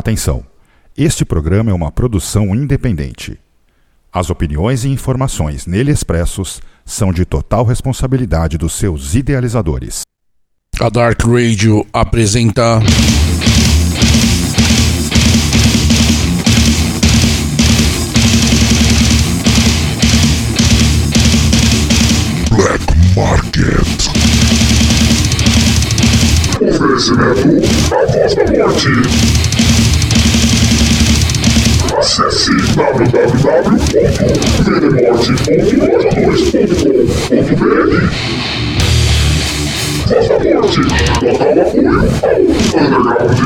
Atenção! Este programa é uma produção independente. As opiniões e informações nele expressos são de total responsabilidade dos seus idealizadores. A Dark Radio apresenta. Black Market. Oferecimento A Voz da Morte. Acesse www.vdemorte.lojadores.com.br Voz da Morte, total apoio ao Underground.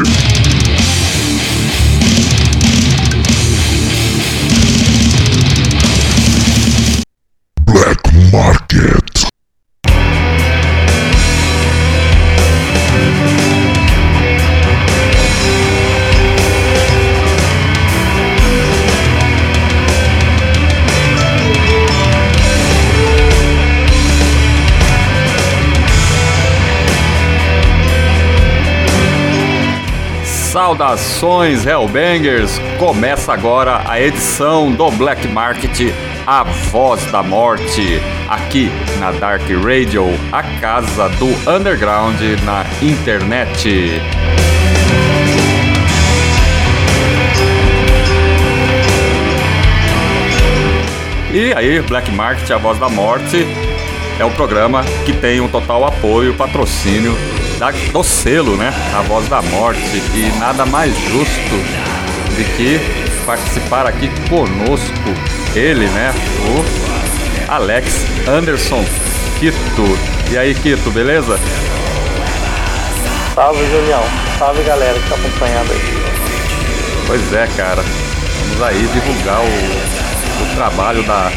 Black Market. Saudações Hellbangers! Começa agora a edição do Black Market A Voz da Morte, aqui na Dark Radio, a casa do underground na internet. E aí, Black Market A Voz da Morte é o programa que tem um total apoio patrocínio da, do selo, né? A Voz da Morte. E nada mais justo de que participar aqui conosco ele, né? O Alex Anderson Quito. E aí, Quito, beleza? Salve, Julião. Salve, galera que tá acompanhando aí. Pois é, cara. Vamos aí divulgar o, o trabalho da,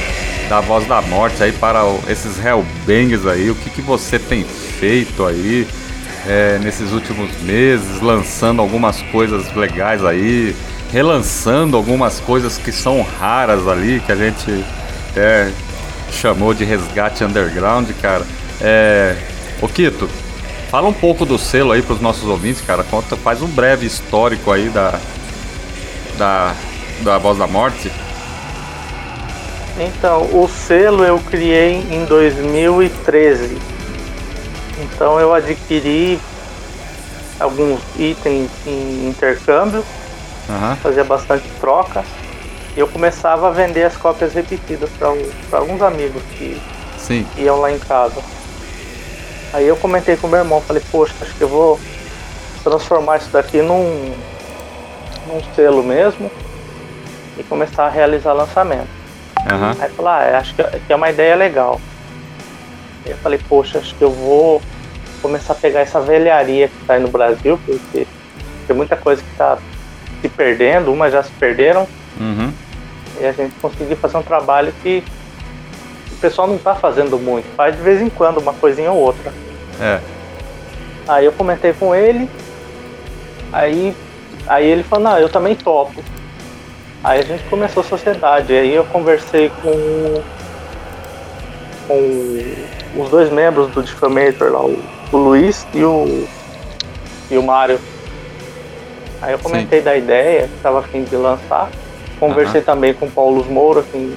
da Voz da Morte aí para o- esses Hellbangs aí. O que, que você tem feito aí é, nesses últimos meses, lançando algumas coisas legais aí, relançando algumas coisas que são raras ali, que a gente é, chamou de resgate underground, cara. É, Quito, fala um pouco do selo aí para os nossos ouvintes, cara. Conta, faz um breve histórico aí da, da, da Voz da Morte. Então, o selo eu criei em 2013. Então eu adquiri alguns itens em intercâmbio, Aham, fazia bastante troca. E eu começava a vender as cópias repetidas para alguns amigos que sim. iam lá em casa. Aí eu comentei com meu irmão, falei, poxa, acho que eu vou transformar isso daqui num, num selo mesmo e começar a realizar lançamento. Aham, Aí falou, ah, acho que que é uma ideia legal. Eu falei, poxa, acho que eu vou começar a pegar essa velharia que tá aí no Brasil, porque tem muita coisa que tá se perdendo, umas já se perderam, uhum, e a gente conseguir fazer um trabalho que o pessoal não tá fazendo muito, faz de vez em quando uma coisinha ou outra. é. Aí eu comentei com ele, aí, aí ele falou, não, eu também topo. Aí a gente começou a sociedade, aí eu conversei com, com os dois membros do Diffamator lá, o, o Luiz e o, e o Mário. Aí eu comentei da ideia, que estava a fim de lançar. Conversei também com o Paulo Moura, que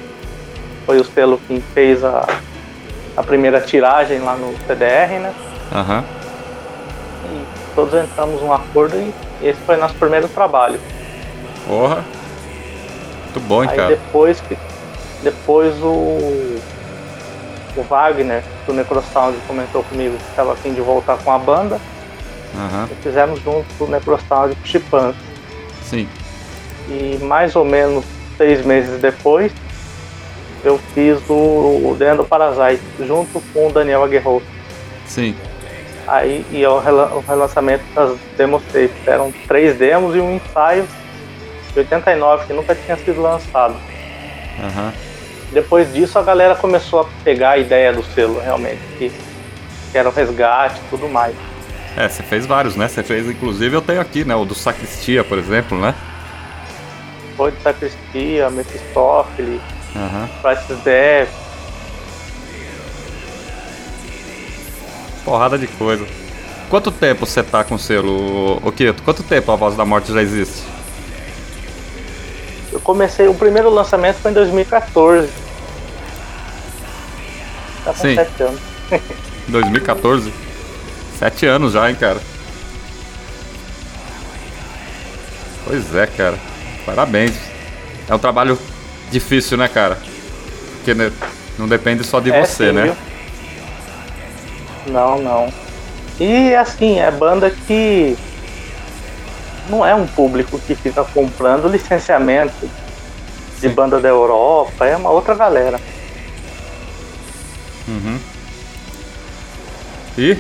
foi o selo que fez a, a primeira tiragem lá no CDR, né? Aham. E todos entramos num acordo e esse foi nosso primeiro trabalho. Porra. Muito bom, hein, Aí cara. depois depois o o Wagner do Necrosound comentou comigo que estava afim de voltar com a banda Aham. e fizemos junto o Necrosound com o Chipans. Sim. E mais ou menos seis meses depois eu fiz o, o Parasite junto com o Daniel Aguerrou. Sim. Aí e é o, o relançamento das demos tapes. Eram três demos e um ensaio de 89 que nunca tinha sido lançado. Aham. Depois disso a galera começou a pegar a ideia do selo realmente, que, que era o resgate e tudo mais. É, você fez vários, né? Você fez, inclusive, eu tenho aqui, né? O do Sacristia, por exemplo, né? Foi de Sacristia, Mephistófeles, Aham. Prices Death, Porrada de coisa. Quanto tempo você tá com o selo, ô Quito? Quanto tempo a Voz da Morte já existe? Eu comecei, o primeiro lançamento foi em 2014. Tá com Sim. 7 anos. 2014. Sete anos já, hein, cara. Pois é, cara. Parabéns. É um trabalho difícil, né, cara? Porque né, não depende só de É, você, sim, né? viu? Não, não. E assim, é banda que não é um público que fica comprando licenciamento de banda da Europa, é uma outra galera. E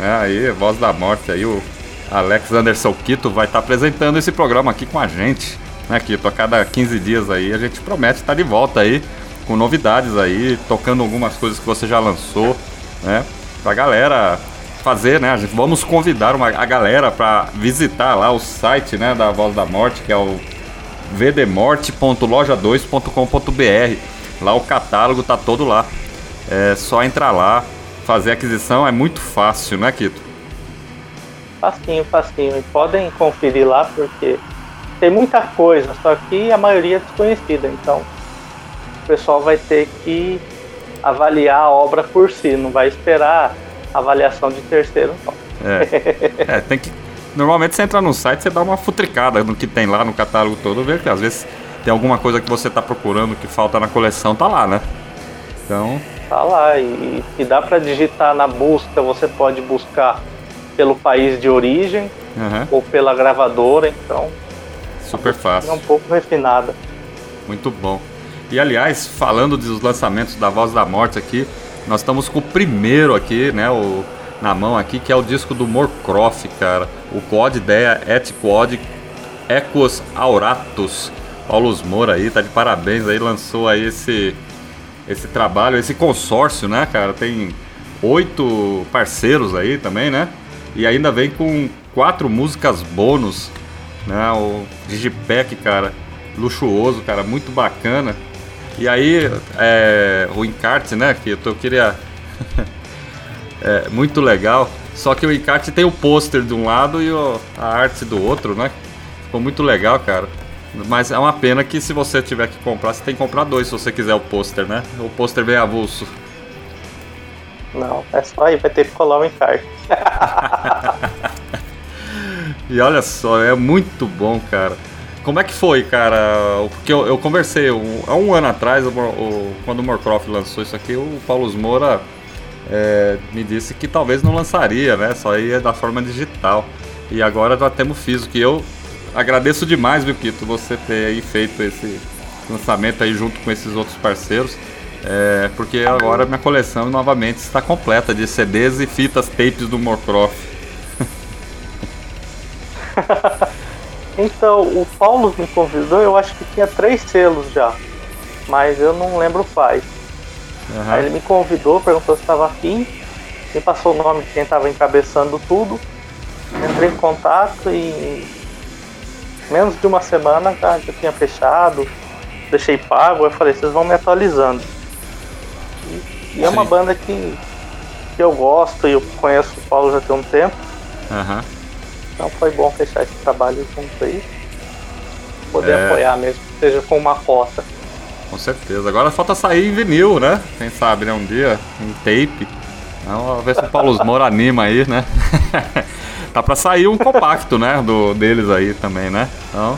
é aí, Voz da Morte aí, o Alex Anderson Quito vai estar apresentando esse programa aqui com a gente, né, Quito? A cada 15 dias aí a gente promete estar de volta aí com novidades aí, tocando algumas coisas que você já lançou, né? Pra galera fazer, né? Gente, vamos convidar uma, a galera para visitar lá o site, né, da Voz da Morte, que é o vdmorte.loja2.com.br. Lá o catálogo tá todo lá. É só entrar lá, fazer aquisição, é muito fácil, né, Quito? Facinho, facinho. E podem conferir lá porque tem muita coisa, só que a maioria é desconhecida. Então o pessoal vai ter que avaliar a obra por si, não vai esperar avaliação de terceiro. Não. É, tem que. Normalmente você entra no site, você dá uma futricada no que tem lá no catálogo todo, vê que às vezes tem alguma coisa que você tá procurando que falta na coleção, tá lá, né? Então, Tá lá e se dá para digitar na busca, você pode buscar pelo país de origem aham, ou pela gravadora, então super é fácil. um pouco refinada. Muito bom. E aliás, falando dos lançamentos da Voz da Morte aqui, nós estamos com o primeiro aqui, né, o, na mão aqui, que é o disco do Morcroft, cara. O Quad Ideia Et Quad Equus Auratus. Paulos Moura aí, tá de parabéns aí, lançou aí esse, esse trabalho, esse consórcio, né, cara? Tem oito parceiros aí também, né? E ainda vem com quatro músicas bônus, né? O Digipack, cara, luxuoso, cara, muito bacana. E aí, é, o encarte, né, que eu queria... é muito legal, só que o encarte tem o pôster de um lado e o- a arte do outro, né? Ficou muito legal, cara. Mas é uma pena que se você tiver que comprar, você tem que comprar dois se você quiser o pôster, né? O pôster vem avulso. Não, é só aí, vai ter que colar o encarte. E olha só, é muito bom, cara. Como é que foi, cara? Porque eu, eu conversei há um ano atrás, o o- quando o Morcroft lançou isso aqui, o Paulo Moura é, me disse que talvez não lançaria, né? Só ia da forma digital. E agora já temos físico. E eu agradeço demais, viu, Quito, você ter aí feito esse lançamento aí junto com esses outros parceiros. É, porque agora minha coleção novamente está completa de CDs e fitas tapes do Morcroft. Então, o Paulo me convidou, eu acho que tinha três selos já, mas eu não lembro o pai. Aham. Aí ele me convidou, perguntou se estava afim, me passou o nome de quem estava encabeçando tudo, entrei em contato e em menos de uma semana já, já tinha fechado, deixei pago, eu falei, vocês vão me atualizando. E, e é uma banda que, que eu gosto e eu conheço o Paulo já tem um tempo, Aham. Então foi bom fechar esse trabalho junto aí. Poder É. apoiar mesmo, seja com uma cota. Com certeza. Agora falta sair em vinil, né? Quem sabe, né? Um dia, em tape. Então, Vamos ver se o Paulo Moura anima aí, né? tá pra sair um compacto, né? Do, deles aí também, né? Então,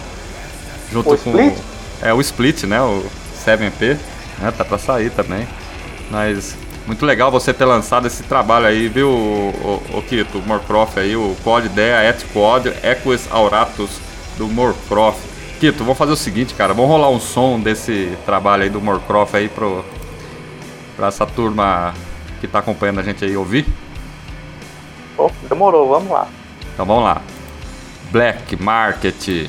junto O com. Split? É o Split, né? O 7P. Né? Tá pra sair também. Mas muito legal você ter lançado esse trabalho aí, viu, o, o, o Kito, o Morcroft aí, o Quad Idea Et Quad Equus Auratus do Morcroft. Kito, vamos fazer o seguinte, cara, vamos rolar um som desse trabalho aí do Morcroft aí pro, pra essa turma que tá acompanhando a gente aí ouvir. Pô, demorou, vamos lá. Então vamos lá. Black Market.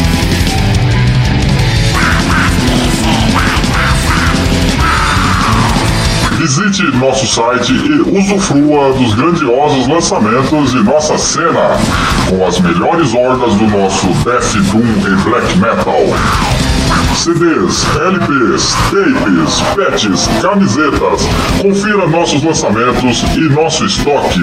Visite nosso site e usufrua dos grandiosos lançamentos de nossa cena, com as melhores hordas do nosso Death Doom e Black Metal. CDs, LPs, tapes, patches, camisetas. Confira nossos lançamentos e nosso estoque.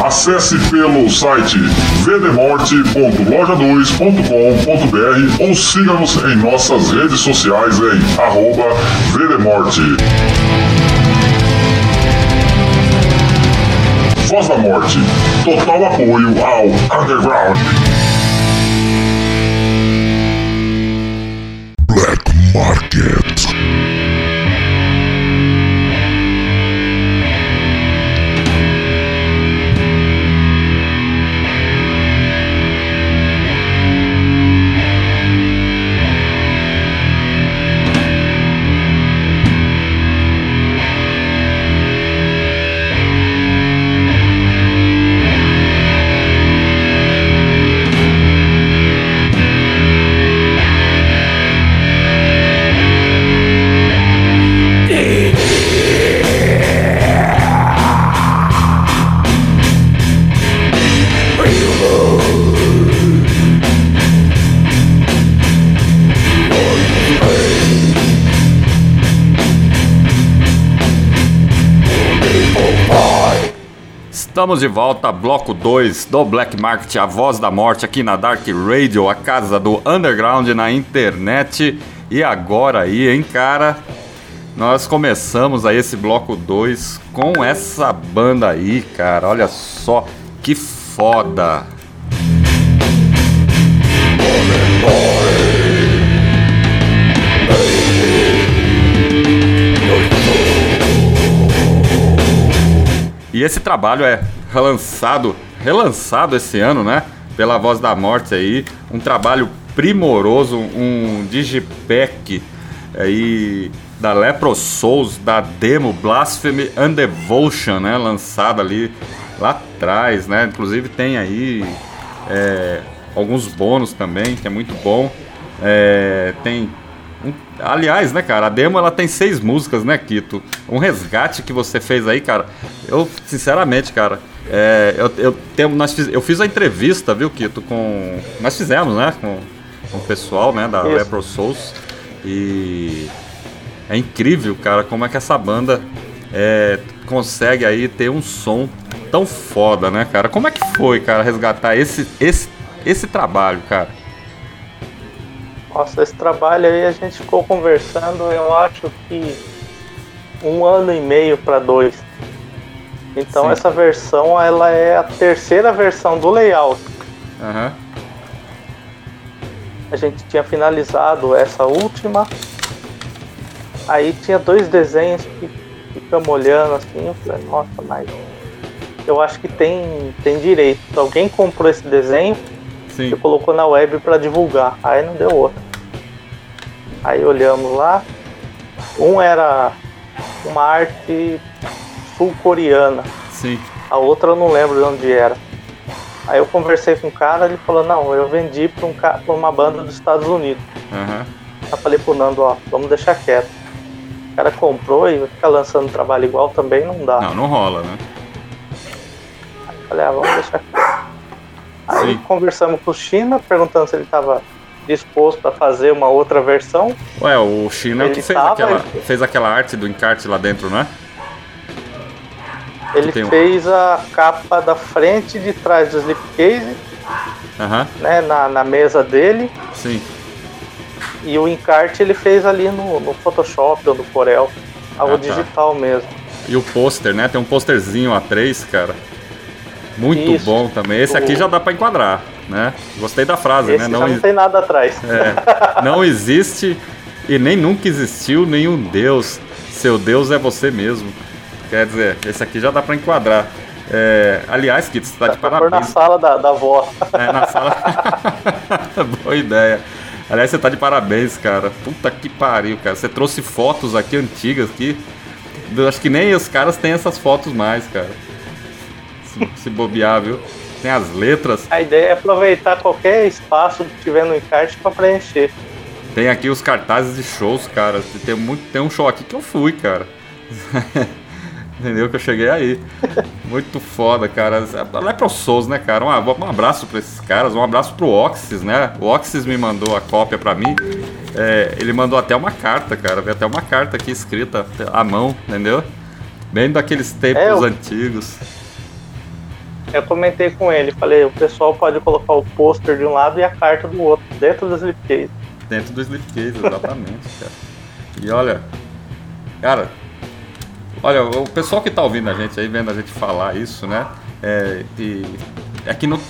Acesse pelo site vdemorte.loja2.com.br ou siga-nos em nossas redes sociais em arroba vdemorte. Voz da Morte. Total apoio ao Underground. Black Market. Estamos de volta, bloco 2 do Black Market, a voz da morte aqui na Dark Radio, a casa do underground na internet. E agora aí, hein, cara? Nós começamos aí esse bloco 2 com essa banda aí, cara. Olha só que foda. E esse trabalho é relançado, relançado esse ano, né? Pela Voz da Morte aí, um trabalho primoroso, um digipack aí da Lepro Souls, da demo Blasphemy and Devotion, né? Lançada ali lá atrás, né? Inclusive tem aí é, alguns bônus também, que é muito bom. É, tem aliás, né, cara, a demo ela tem seis músicas, né, Kito? Um resgate que você fez aí, cara. Eu, sinceramente, cara, é, eu, eu, tenho, nós fiz, eu fiz a entrevista, viu, Kito, com. Nós fizemos, né, com, com o pessoal, né, da Isso. Lepro Souls. E é incrível, cara, como é que essa banda é, consegue aí ter um som tão foda, né, cara? Como é que foi, cara, resgatar esse, esse, esse trabalho, cara? Nossa, esse trabalho aí a gente ficou conversando, eu acho que um ano e meio para dois. Então Sim. essa versão ela é a terceira versão do layout. Aham. A gente tinha finalizado essa última. Aí tinha dois desenhos que ficamos olhando assim, eu falei, nossa, mas eu acho que tem, tem direito. Alguém comprou esse desenho Sim. e colocou na web para divulgar. Aí não deu outra. Aí olhamos lá. Um era uma arte sul-coreana. Sim. A outra eu não lembro de onde era. Aí eu conversei com o cara, ele falou, não, eu vendi pra, um ca- uma banda dos Estados Unidos. Aham. Eu falei pro Nando, ó, vamos deixar quieto. O cara comprou e ficar lançando trabalho igual também não dá. Não, não rola, né? Eu falei, ah, vamos deixar quieto. Aí Sim. conversamos com o China, perguntando se ele estava disposto a fazer uma outra versão. Ué, o China é o Ele que fez, tava, aquela, ele- fez aquela arte do encarte lá dentro, né? Ele um- fez a capa da frente e de trás do slipcase, Aham, né, na, na mesa dele. sim. E o encarte ele fez ali no, no Photoshop ou no Corel. Algo Ah, tá. digital mesmo. E o pôster, né? Tem um pôsterzinho A3, cara. Muito Isso. bom também. Esse aqui já dá pra enquadrar, né? Gostei da frase, Esse né? Não, não tem nada atrás. é, não existe e nem nunca existiu nenhum Deus Seu Deus é você mesmo. Quer dizer, esse aqui já dá pra enquadrar. É, aliás, Kito, você tá de parabéns. na sala da, da avó. É, na sala. Boa ideia. Aliás, você tá de parabéns, cara. Puta que pariu, cara. Você trouxe fotos aqui antigas aqui. Eu acho que nem os caras têm essas fotos mais, cara. Se, se bobear, viu? Tem as letras. A ideia é aproveitar qualquer espaço que tiver no encarte para preencher. Tem aqui os cartazes de shows, cara. Tem, muito, tem um show aqui que eu fui, cara. Entendeu? Que eu cheguei aí. Muito foda, cara. Lepro Souls, né, cara? Um, um abraço pra esses caras, um abraço pro Oxys, né? O Oxys me mandou a cópia pra mim. É, ele mandou até uma carta, cara. Veio até uma carta aqui escrita à mão, entendeu? Bem daqueles tempos é, eu... antigos. Eu comentei com ele, falei, o pessoal pode colocar o pôster de um lado e a carta do outro, dentro do slipcase. Dentro do slipcase, exatamente, cara. E olha, cara, Olha, o pessoal que está ouvindo a gente aí, vendo a gente falar isso, né? É, e, é que não,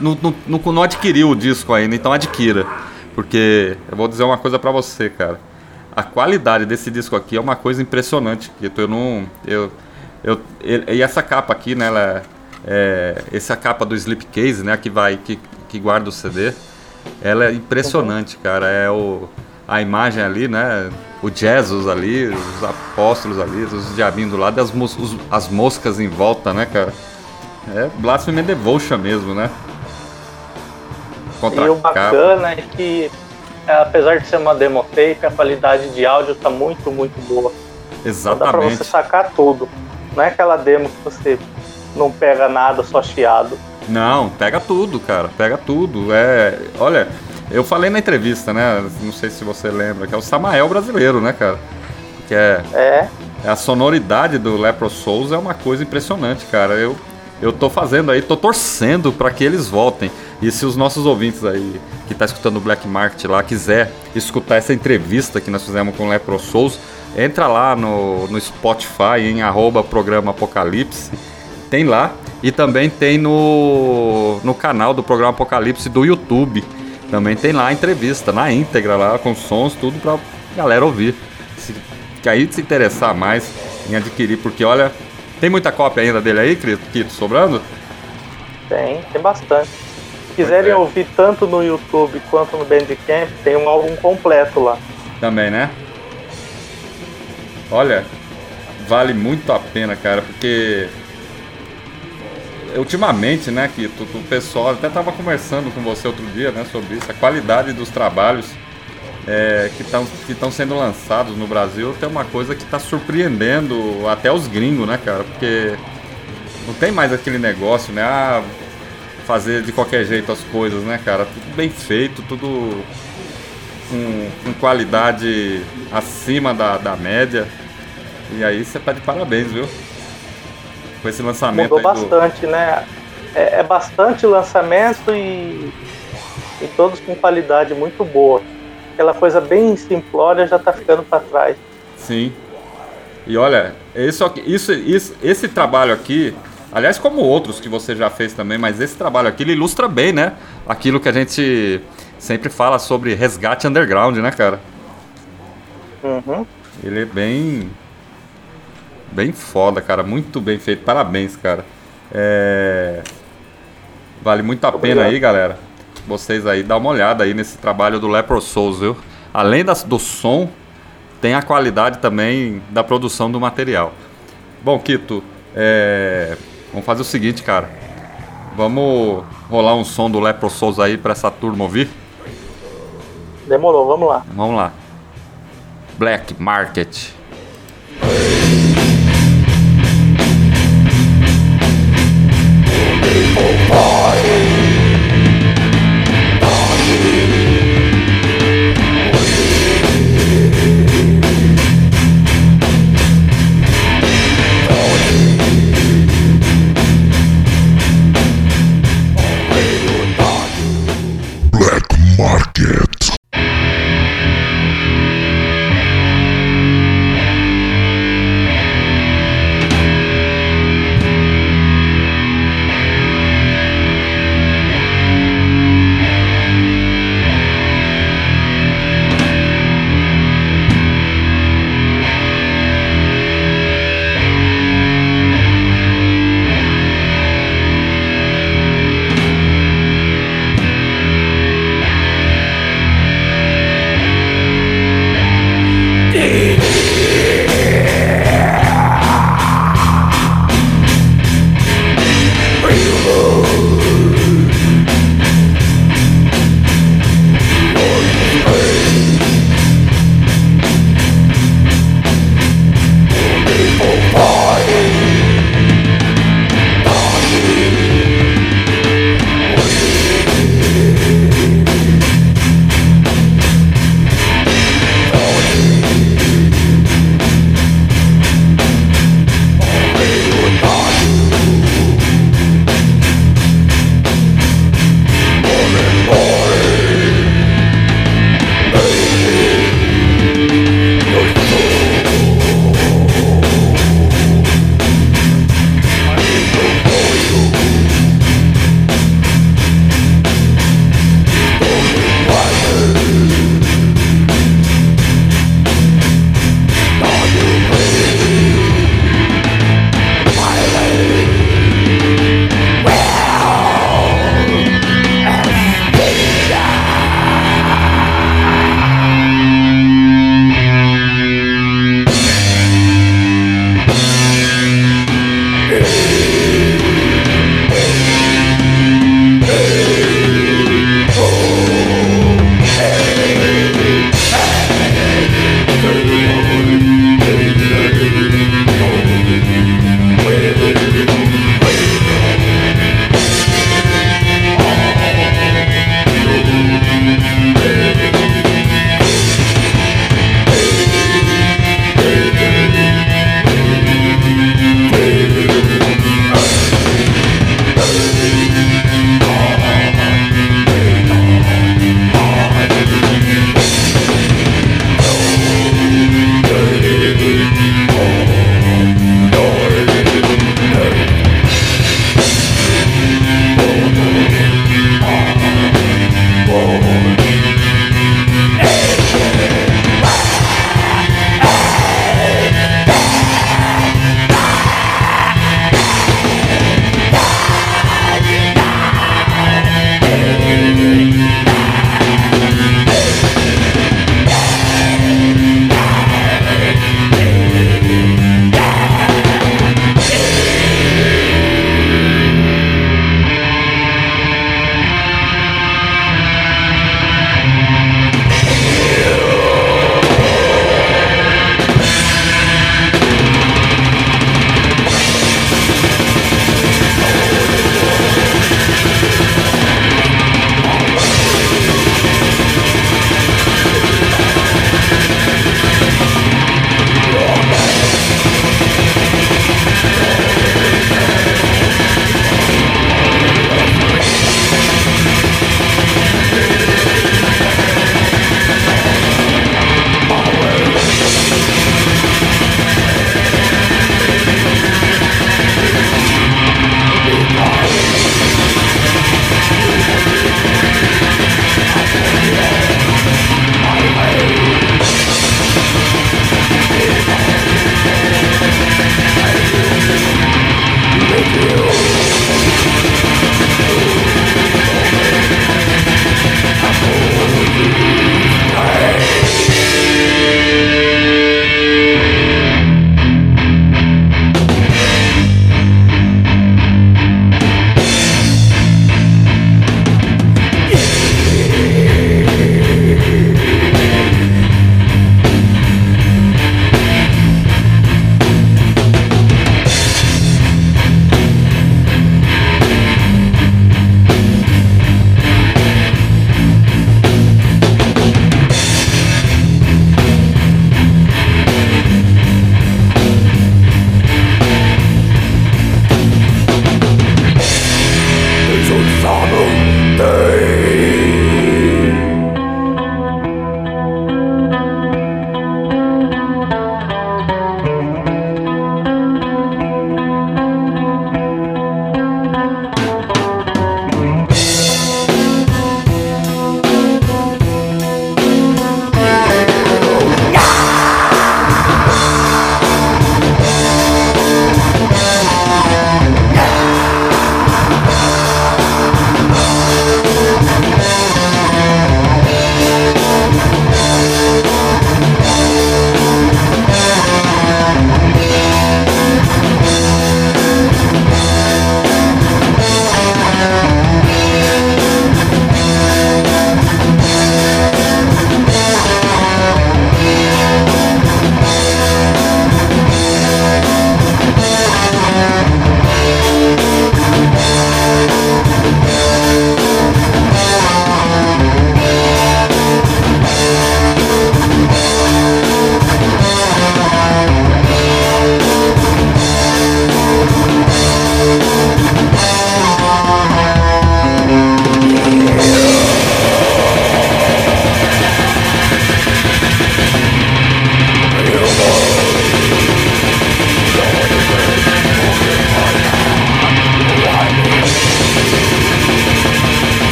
não, não, não, adquiriu o disco ainda, então adquira. Porque eu vou dizer uma coisa para você, cara. A qualidade desse disco aqui é uma coisa impressionante. Eu não. Eu, eu, e essa capa aqui, né? Ela é, essa é capa do Slipcase, né? Que vai. Que, que guarda o CD. Ela é impressionante, cara. É o a imagem ali, né? O Jesus ali, os apóstolos ali, os diabinhos do lado as, mos os, as moscas em volta, né, cara? É Blasphemy Devotion mesmo, né? Contra e o bacana é que, apesar de ser uma demo tape, a qualidade de áudio tá muito, muito boa. Exatamente. Então dá pra você sacar tudo. Não é aquela demo que você não pega nada, só chiado. Não, pega tudo, cara. Pega tudo. É, olha, eu falei na entrevista, né? Não sei se você lembra, que é o Samael brasileiro, né, cara? Que é. É. é a sonoridade do Lepro Souls é uma coisa impressionante, cara. Eu, eu tô fazendo aí, tô torcendo para que eles voltem. E se os nossos ouvintes aí, que tá escutando o Black Market lá, quiser escutar essa entrevista que nós fizemos com o Lepro Souls, entra lá no, no Spotify em arroba programa Apocalipse. Tem lá. E também tem no, no canal do programa Apocalipse do YouTube. Também tem lá a entrevista, na íntegra lá, com sons, tudo pra galera ouvir. Se, que aí se interessar mais em adquirir, porque olha, tem muita cópia ainda dele aí, Kito, sobrando? Tem, tem bastante. Se quiserem é. ouvir tanto no YouTube quanto no Bandcamp, tem um álbum completo lá. Também, né? Olha, vale muito a pena, cara, porque ultimamente, né, que o pessoal até estava conversando com você outro dia, né, sobre isso, a qualidade dos trabalhos é, que estão que sendo lançados no Brasil tem uma coisa que está surpreendendo até os gringos, né, cara, porque não tem mais aquele negócio, né, ah, fazer de qualquer jeito as coisas, né, cara, tudo bem feito, tudo com, com qualidade acima da, da média. E aí você tá de parabéns, viu? Com esse lançamento. Mudou bastante, do... né? É, é, bastante lançamento e, e todos com qualidade muito boa. Aquela coisa bem simplória já está ficando para trás. Sim. E olha, isso, isso, isso, esse trabalho aqui, aliás, como outros que você já fez também, mas esse trabalho aqui ele ilustra bem, né? Aquilo que a gente sempre fala sobre resgate underground, né, cara? Uhum. Ele é bem Bem foda, cara. Muito bem feito. Parabéns, cara. É... Vale muito a Obrigado. pena aí, galera. Vocês aí, dá uma olhada aí nesse trabalho do Lepro Souls, viu? Além das, do som, tem a qualidade também da produção do material. Bom, Kito, é... vamos fazer o seguinte, cara. Vamos rolar um som do Lepro Souls aí pra essa turma ouvir? Demorou, vamos lá. Vamos lá. Black Market.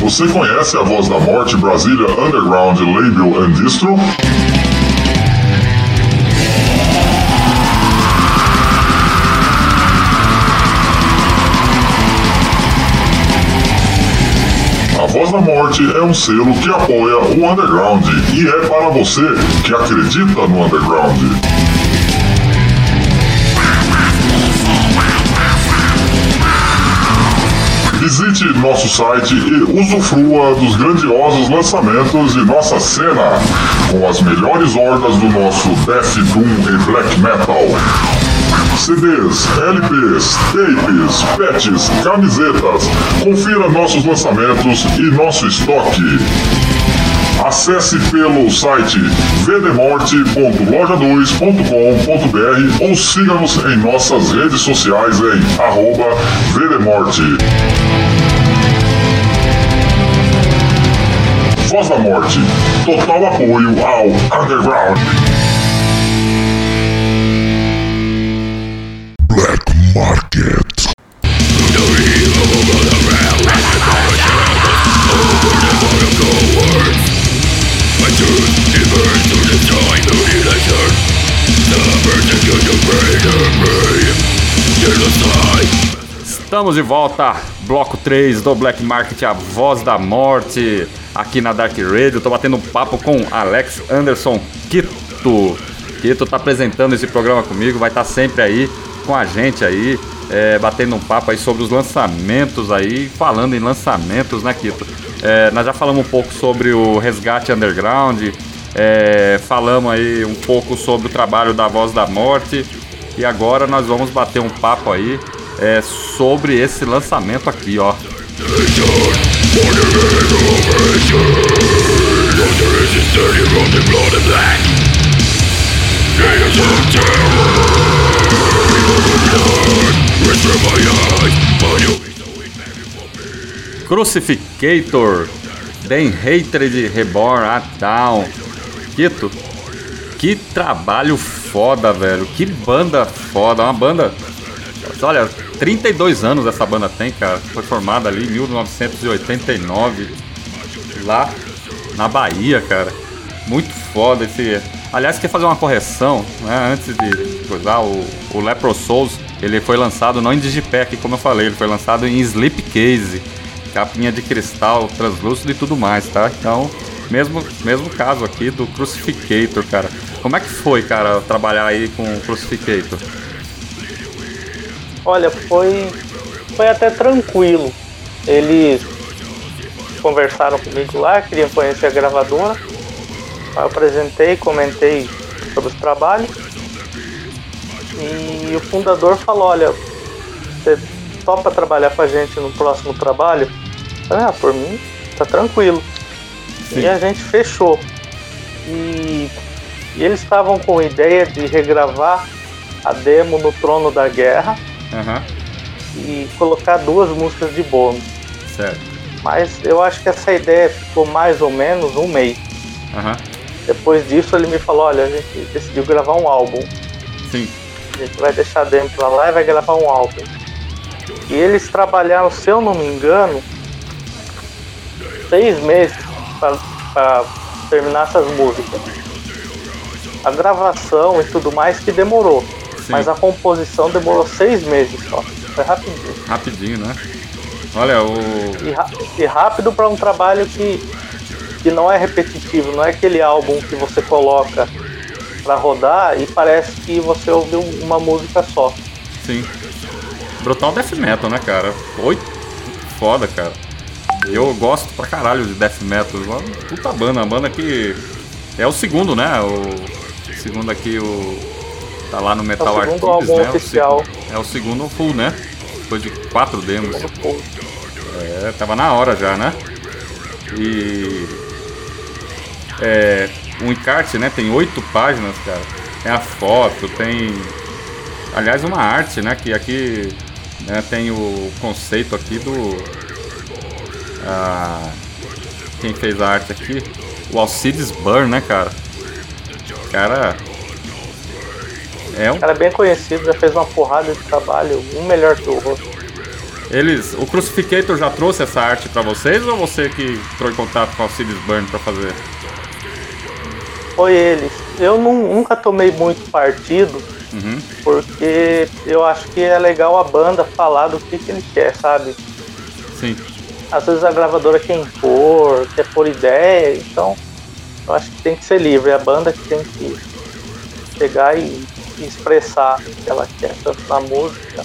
Você conhece a Voz da Morte Brasília Underground Label and Distro? Voz da Morte é um selo que apoia o underground e é para você que acredita no underground. Visite nosso site e usufrua dos grandiosos lançamentos de nossa cena, com as melhores hordas do nosso Death Doom e Black Metal. CDs, LPs, tapes, patches, camisetas. Confira nossos lançamentos e nosso estoque. Acesse pelo site vdemorte.loja2.com.br ou siga-nos em nossas redes sociais em arroba vdemorte. Voz da Morte. Total apoio ao Underground. Black Market. Estamos de volta, bloco 3 do Black Market, a voz da morte, aqui na Dark Radio. Tô batendo um papo com Alex Anderson Quito. Quito tá apresentando esse programa comigo, vai estar sempre aí com a gente aí, é, batendo um papo aí sobre os lançamentos aí, falando em lançamentos, né, Quito? É, nós já falamos um pouco sobre o Resgate Underground, é, falamos aí um pouco sobre o trabalho da Voz da Morte e agora nós vamos bater um papo aí é, sobre esse lançamento aqui, ó. Crucificator, Den Hatred Reborn, A Down. Quito, que trabalho foda, velho. Que banda foda. Uma banda. Olha, 32 anos essa banda tem, cara. Foi formada ali em 1989. Lá na Bahia, cara. Muito foda esse. Aliás, quer fazer uma correção, né? Antes de coisar, o, o Lepro Souls, ele foi lançado não em Digipack, como eu falei, ele foi lançado em Slipcase, capinha de cristal, translúcido e tudo mais, tá? Então, mesmo, mesmo caso aqui do Crucificator, cara. Como é que foi, cara, trabalhar aí com o Crucificator? Olha, foi, foi até tranquilo. Eles conversaram comigo lá, queriam conhecer a gravadora. Aí eu apresentei, comentei sobre o trabalho. E o fundador falou, olha, você topa trabalhar com a gente no próximo trabalho? Falei, ah, por mim, tá tranquilo. Sim. E a gente fechou. E, e eles estavam com a ideia de regravar a demo no Trono da Guerra Aham, e colocar duas músicas de bônus. certo. Mas eu acho que essa ideia ficou mais ou menos um mês. Aham, Depois disso ele me falou, olha, a gente decidiu gravar um álbum. sim. A gente vai deixar a demo pra lá e vai gravar um álbum. E eles trabalharam, se eu não me engano, seis meses para terminar essas músicas. A gravação e tudo mais que demorou. Sim. Mas a composição demorou seis meses só. Foi rapidinho. Rapidinho, né? Olha, o. E, e rápido para um trabalho que, que não é repetitivo, não é aquele álbum que você coloca para rodar e parece que você ouviu uma música só. Sim. Brutal Death Metal, né, cara? Oi, foda, cara. Eu gosto pra caralho de Death Metal. Uma puta banda, uma banda que é o segundo, né? O segundo aqui, o. Tá lá no Metal É Archives, né? O oficial. é o segundo full, né? Depois de quatro demos. É, tava na hora já, né? E. É. Um encarte, né? Tem oito páginas, cara. Tem a foto, tem. Aliás, uma arte, né? Que aqui né, tem o conceito aqui do. Ah, quem fez a arte aqui? O Alcides Burn, né, cara? Cara. É um cara é bem conhecido, já fez uma porrada de trabalho, um melhor que o outro. Eles, o Crucificator já trouxe essa arte para vocês ou você que entrou em contato com o Alcides Burn para fazer? Foi eles. Eu não, nunca tomei muito partido, uhum. porque eu acho que é legal a banda falar do que, que ele quer, sabe? Sim. Às vezes a gravadora quer impor, quer pôr ideia, então eu acho que tem que ser livre, é a banda que tem que chegar e, e expressar o que ela quer, tanto na música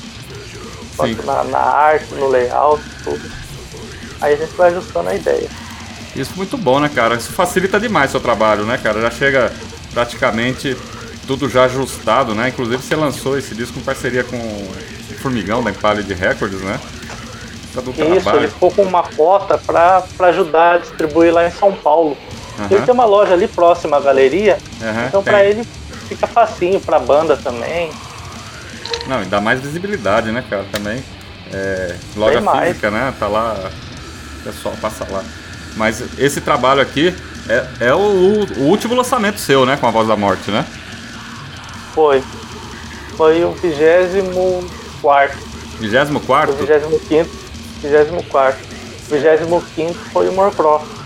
quanto na, na, arte, no layout, tudo. Aí a gente vai ajustando a ideia. Isso muito bom, né, cara? Isso facilita demais o seu trabalho, né, cara? Já chega praticamente tudo já ajustado, né? Inclusive você lançou esse disco em parceria com o Formigão da Impaled Records, né? Isso, trabalho. ele ficou com uma cota para ajudar a distribuir lá em São Paulo. Uhum. Ele tem uma loja ali próxima à galeria, uhum, então para ele fica facinho, pra banda também. Não, e dá mais visibilidade, né, cara, também. É, loja Bem física, mais. né, tá lá, pessoal passa lá. Mas esse trabalho aqui é, é o, o, último lançamento seu, né? Com a Voz da Morte, né? Foi. Foi o 24 quarto. 24 quarto? 25 24 quarto. 25 foi o Morcroft.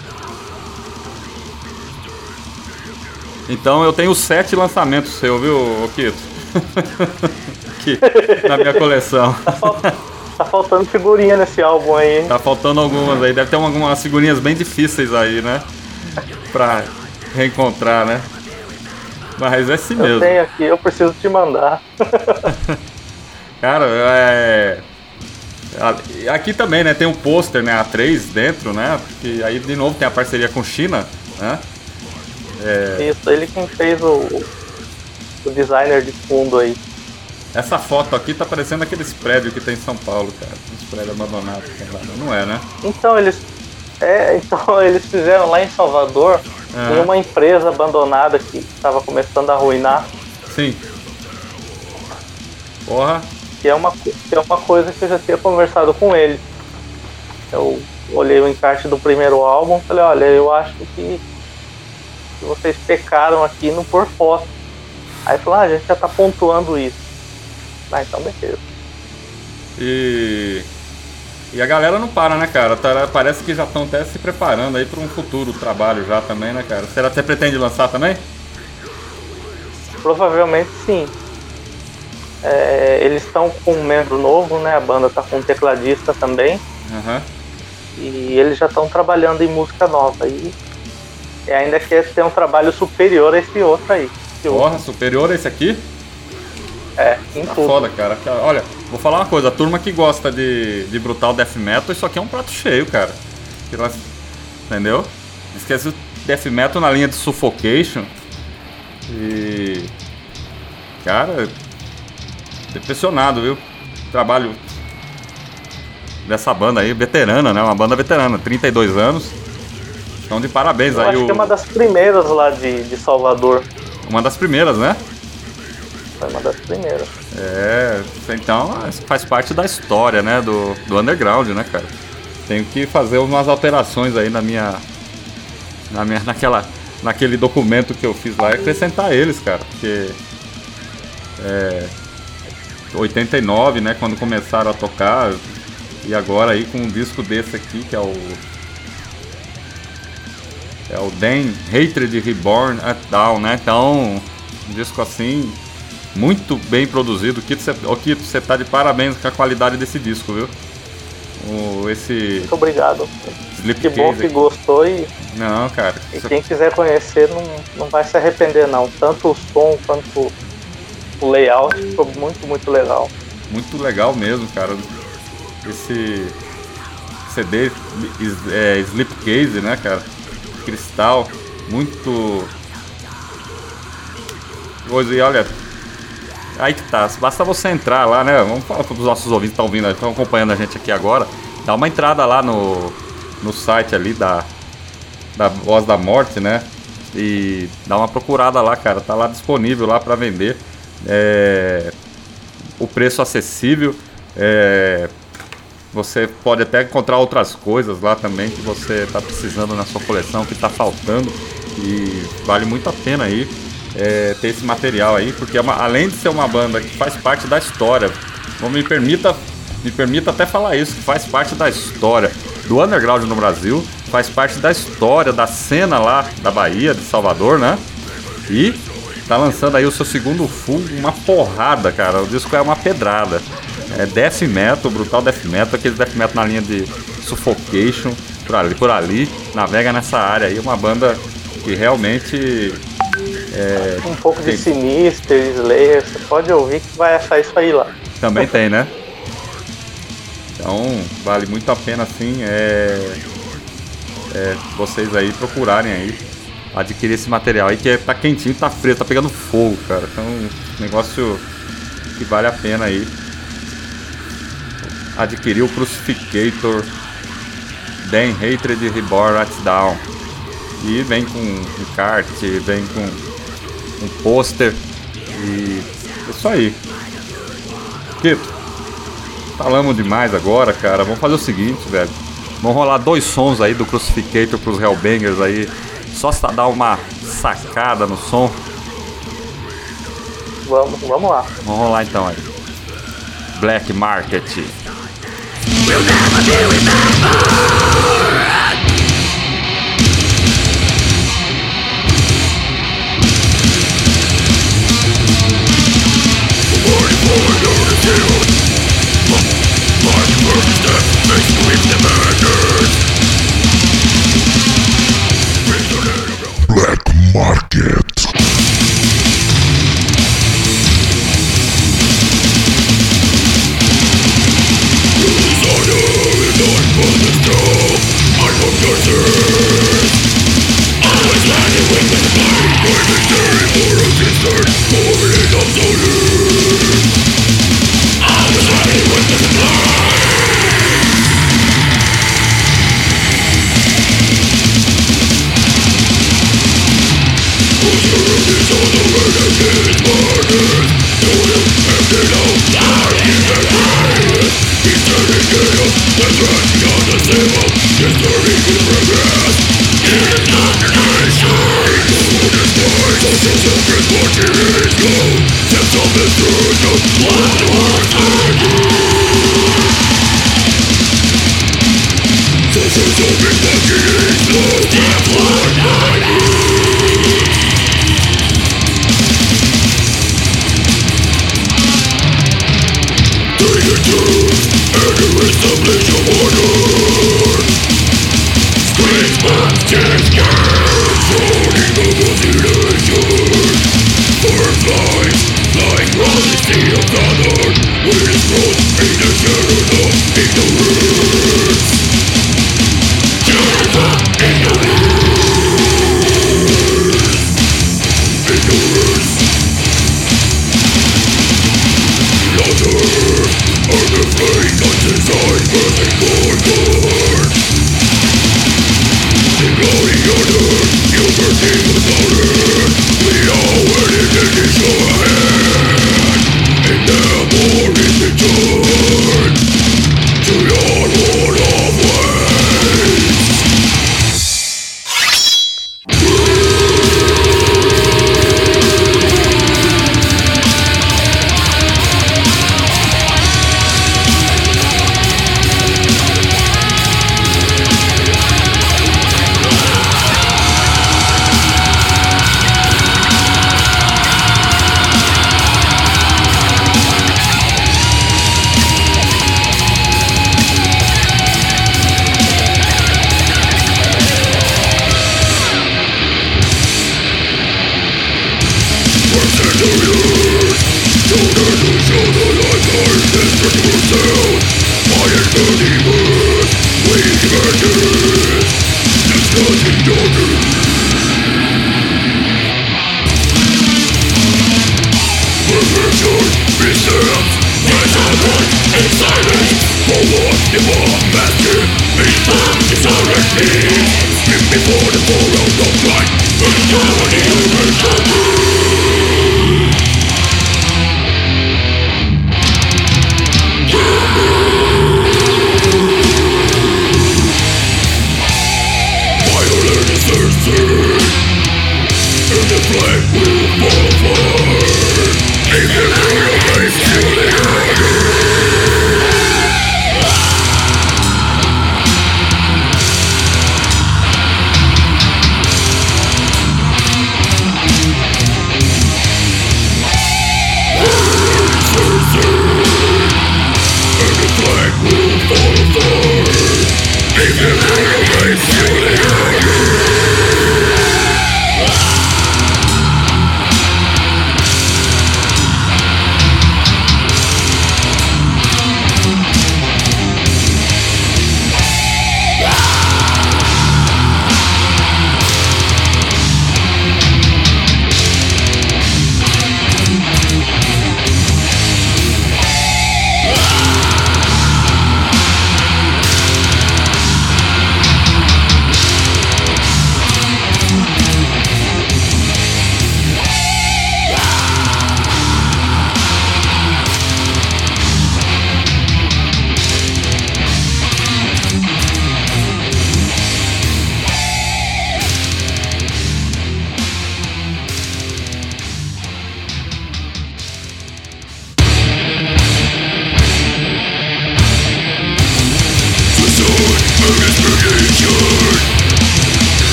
Então eu tenho sete lançamentos seu, viu, Kito? Aqui, na minha coleção. Tá, Tá faltando figurinha nesse álbum aí, hein? Tá faltando algumas aí. Deve ter algumas figurinhas bem difíceis aí, né? Pra reencontrar, né? Mas é assim eu mesmo. Eu tenho aqui, eu preciso te mandar. Cara, é. Aqui também, né? Tem um pôster, né? A3 dentro, né? Que aí de novo tem a parceria com China, né? É... Isso, ele quem fez o, o designer de fundo aí. Essa foto aqui tá parecendo aqueles prédios que tem em São Paulo, cara. Uns prédios abandonados. Não é, né? Então eles. É, então eles fizeram lá em Salvador uhum. em uma empresa abandonada que estava começando a arruinar. Sim. Porra. Que é, uma, que é uma coisa que eu já tinha conversado com ele. Eu olhei o encarte do primeiro álbum e falei, olha, eu acho que, que vocês pecaram aqui no por foto. Aí falou, ah, a gente já tá pontuando isso. Ah, então beleza. E. E a galera não para, né, cara? Tá, parece que já estão até se preparando aí para um futuro trabalho já também, né, cara? Será que você pretende lançar também? Provavelmente sim. É, eles estão com um membro novo, né? A banda tá com um tecladista também. Uhum. E eles já estão trabalhando em música nova. E, e ainda quer ter um trabalho superior a esse outro aí. Porra, outro. superior a esse aqui? É, em tá tudo. foda, cara. Olha, vou falar uma coisa, a turma que gosta de, de brutal death metal, isso aqui é um prato cheio, cara. Entendeu? Esquece o death metal na linha de suffocation. E. Cara, impressionado, viu? Trabalho dessa banda aí, veterana, né? Uma banda veterana, 32 anos. Então de parabéns Eu aí. Acho o... que é uma das primeiras lá de, de Salvador. Uma das primeiras, né? Foi uma das primeiras. É, então faz parte da história, né? Do, do underground, né, cara? Tenho que fazer umas alterações aí na minha. Na minha naquela, naquele documento que eu fiz lá e acrescentar eles, cara. Porque. É. 89, né? Quando começaram a tocar. E agora aí com um disco desse aqui, que é o. É o Dan Hatred Reborn at Down, né? Então, um disco assim, muito bem produzido. O Kito, você tá de parabéns com a qualidade desse disco, viu? O, esse. Muito obrigado. que bom que gostou e. Não, cara. E quem quiser conhecer não, não vai se arrepender não. Tanto o som quanto o layout ficou muito, muito legal. Muito legal mesmo, cara. Esse CD é, Slipcase, né, cara? Cristal. Muito. Coisa, e olha, Aí que tá, basta você entrar lá, né? Vamos falar para os nossos ouvintes que estão vindo, estão acompanhando a gente aqui agora. Dá uma entrada lá no, no site ali da, da Voz da Morte, né? E dá uma procurada lá, cara. Tá lá disponível lá para vender. É, o preço acessível. É, você pode até encontrar outras coisas lá também que você está precisando na sua coleção, que está faltando. E vale muito a pena aí é, ter esse material aí, porque é uma, além de ser uma banda que faz parte da história, me permita me permita até falar isso, que faz parte da história do underground no Brasil, faz parte da história da cena lá da Bahia, de Salvador, né? E tá lançando aí o seu segundo full, uma porrada, cara. O disco é uma pedrada. É death metal, brutal death metal, aquele death metal na linha de Suffocation, por ali, por ali, navega nessa área aí, uma banda que realmente é, um pouco tem... de Sinister, Slayer, você pode ouvir que vai achar isso aí lá. Também tem, né? Então vale muito a pena assim é, é, vocês aí procurarem aí adquirir esse material aí que é, tá quentinho, tá fresco, tá pegando fogo, cara. Então um negócio que vale a pena aí. Adquirir o Crucificator Dan Hatred Reborn at Down. E vem com um kart, vem com um pôster e é isso aí. Quito, Falamos demais agora, cara. Vamos fazer o seguinte, velho. Vamos rolar dois sons aí do Crucificator pros Hellbangers aí. Só pra dar uma sacada no som. Vamos, vamos lá. Vamos rolar então aí. Black Market. Black Market. Always landing with the blade, my victory for a concern.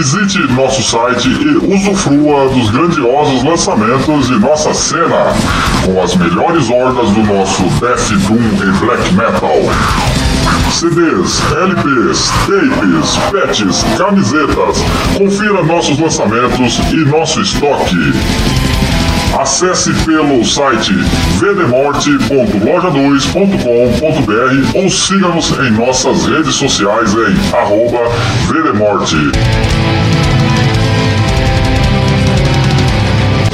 Visite nosso site e usufrua dos grandiosos lançamentos de nossa cena, com as melhores hordas do nosso Death Doom e Black Metal. CDs, LPs, tapes, patches, camisetas. Confira nossos lançamentos e nosso estoque. Acesse pelo site vdemorte.loja2.com.br ou siga-nos em nossas redes sociais em arroba vdemorte.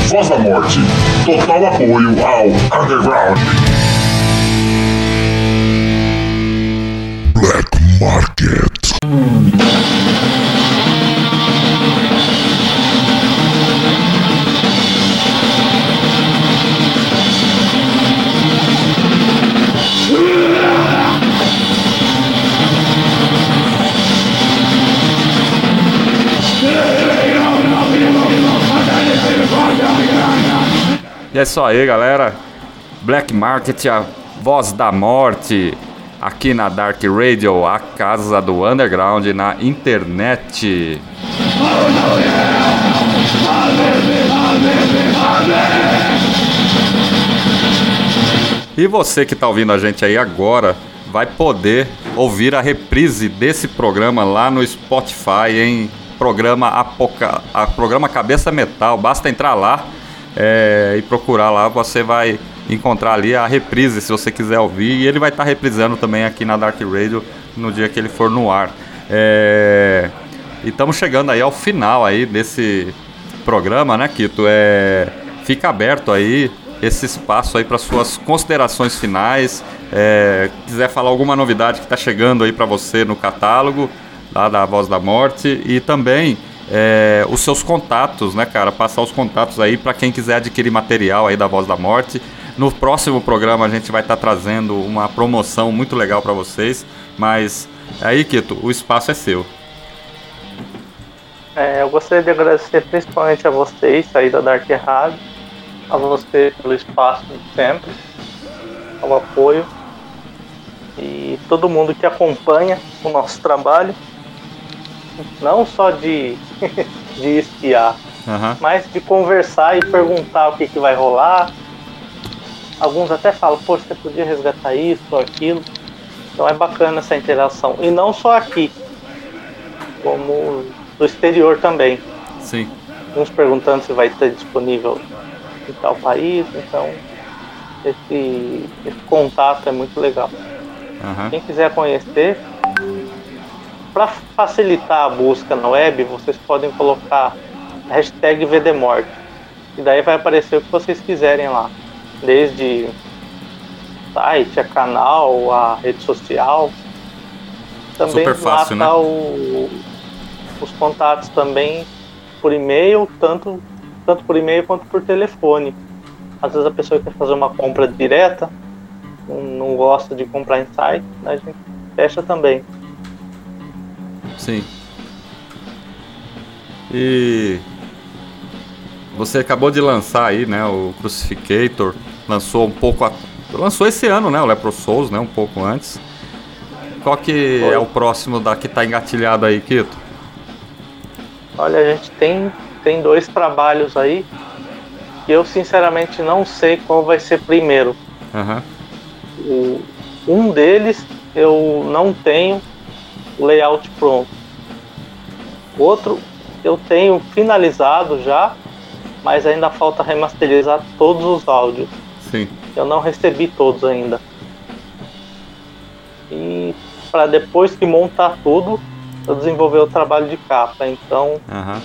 Voz da Morte. Total apoio ao Underground. Black Market. E é isso aí, galera. Black Market, a voz da morte, aqui na Dark Radio, a casa do underground na internet. E você que está ouvindo a gente aí agora vai poder ouvir a reprise desse programa lá no Spotify em programa Apoca... programa Cabeça Metal. Basta entrar lá é, e procurar lá, você vai encontrar ali a reprise se você quiser ouvir. E ele vai estar tá reprisando também aqui na Dark Radio no dia que ele for no ar. É... E estamos chegando aí ao final aí desse programa, né, Kito? É... Fica aberto aí esse espaço aí para suas considerações finais. É... quiser falar alguma novidade que está chegando aí para você no catálogo lá da Voz da Morte e também é, os seus contatos, né, cara? Passar os contatos aí para quem quiser adquirir material aí da Voz da Morte. No próximo programa a gente vai estar tá trazendo uma promoção muito legal para vocês, mas aí, Kito, o espaço é seu. É, eu gostaria de agradecer principalmente a vocês aí da Dark Rádio, a você pelo espaço sempre, ao apoio e todo mundo que acompanha o nosso trabalho não só de, de espiar, uhum. mas de conversar e perguntar o que, que vai rolar. Alguns até falam, pô, você podia resgatar isso ou aquilo. Então é bacana essa interação. E não só aqui, como do exterior também. Sim. Uns perguntando se vai estar disponível em tal país, então esse, esse contato é muito legal. Uhum. Quem quiser conhecer, para facilitar a busca na web, vocês podem colocar hashtag VDMorte. E daí vai aparecer o que vocês quiserem lá. Desde site, a canal, a rede social. Também Super fácil, tá né? o, os contatos também por e-mail, tanto, tanto por e-mail quanto por telefone. Às vezes a pessoa quer fazer uma compra direta, não, não gosta de comprar em site, a gente fecha também. Sim. E você acabou de lançar aí, né, o Crucificator, lançou um pouco a... lançou esse ano, né, o Lepro Souls, né, um pouco antes. Qual que Foi. é o próximo da que tá engatilhado aí, Kito? Olha, a gente tem tem dois trabalhos aí que eu sinceramente não sei qual vai ser primeiro. Uhum. O, um deles eu não tenho layout pronto. Outro eu tenho finalizado já, mas ainda falta remasterizar todos os áudios. Sim. Eu não recebi todos ainda. E para depois que montar tudo, eu desenvolver o trabalho de capa. Então uhum.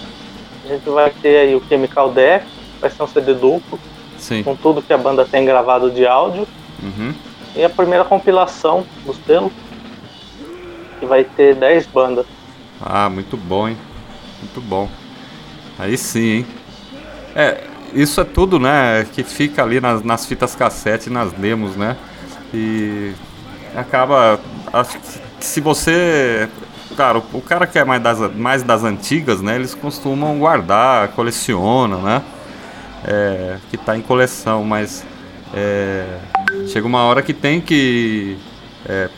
a gente vai ter aí o Chemical Deck, vai ser um CD duplo, Sim. com tudo que a banda tem gravado de áudio. Uhum. E a primeira compilação do selo, que vai ter 10 bandas. Ah, muito bom, hein? Muito bom. Aí sim, hein? É, isso é tudo, né? Que fica ali nas, nas fitas cassete, nas demos, né? E acaba. Se você. Cara, o cara que é mais das, mais das antigas, né? Eles costumam guardar, colecionam, né? É, que tá em coleção, mas é, chega uma hora que tem que é,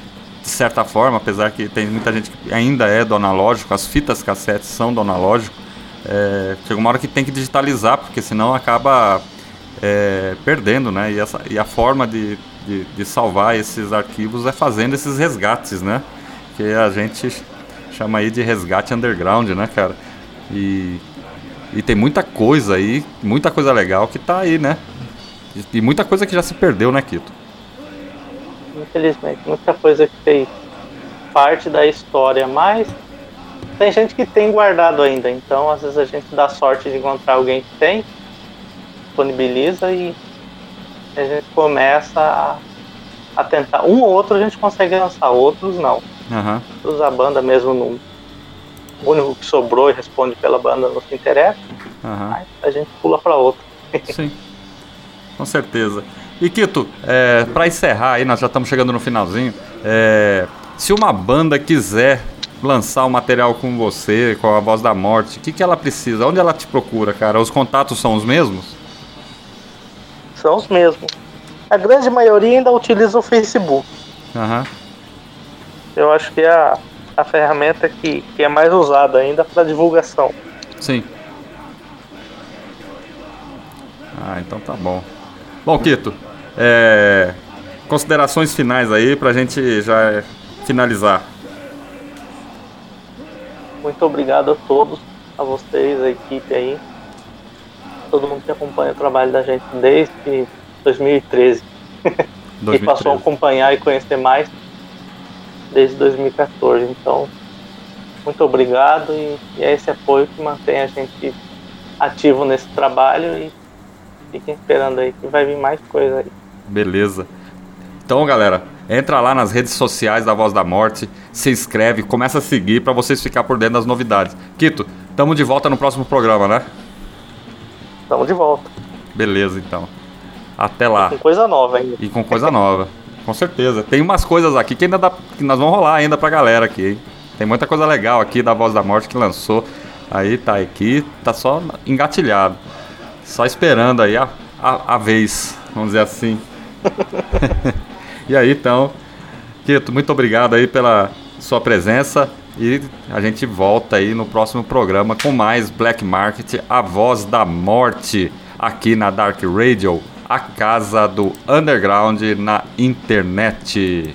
de certa forma, apesar que tem muita gente que ainda é do analógico, as fitas cassetes são do analógico, é, chega uma hora que tem que digitalizar, porque senão acaba é, perdendo, né? E, essa, e a forma de, de, de, salvar esses arquivos é fazendo esses resgates, né? Que a gente chama aí de resgate underground, né, cara? E, e tem muita coisa aí, muita coisa legal que tá aí, né? E, e muita coisa que já se perdeu, né, Kito? Infelizmente. Muita coisa que fez parte da história, mas tem gente que tem guardado ainda. Então, às vezes a gente dá sorte de encontrar alguém que tem, disponibiliza e a gente começa a, a tentar. Um ou outro a gente consegue lançar, outros não. Uhum. Outros a banda mesmo não. O único que sobrou e responde pela banda não se interessa. Uhum. a gente pula para outro. Sim, com certeza. E Quito, é, para encerrar aí, nós já estamos chegando no finalzinho. É, se uma banda quiser lançar um material com você, com a voz da morte, o que, que ela precisa? Onde ela te procura, cara? Os contatos são os mesmos? São os mesmos. A grande maioria ainda utiliza o Facebook. Uhum. Eu acho que é a, a ferramenta que, que é mais usada ainda para divulgação. Sim. Ah, então tá bom. Bom, Quito, é, considerações finais aí para a gente já finalizar. muito obrigado a todos, a vocês, a equipe aí, todo mundo que acompanha o trabalho da gente desde 2013. 2013. e passou a acompanhar e conhecer mais desde 2014. Então, muito obrigado e, e é esse apoio que mantém a gente ativo nesse trabalho e fiquem esperando aí que vai vir mais coisa aí. Beleza. Então, galera, entra lá nas redes sociais da Voz da Morte, se inscreve, começa a seguir para vocês ficar por dentro das novidades. Quito, tamo de volta no próximo programa, né? Tamo de volta. Beleza, então. Até lá. E com coisa nova ainda. E com coisa nova. Com certeza. Tem umas coisas aqui que ainda dá, que nós vamos rolar ainda pra galera aqui. Hein? Tem muita coisa legal aqui da Voz da Morte que lançou. Aí tá aqui, tá só engatilhado. Só esperando aí a, a, a vez, vamos dizer assim. e aí então, Quito, muito obrigado aí pela sua presença. E a gente volta aí no próximo programa com mais Black Market, a voz da morte, aqui na Dark Radio, a casa do underground na internet.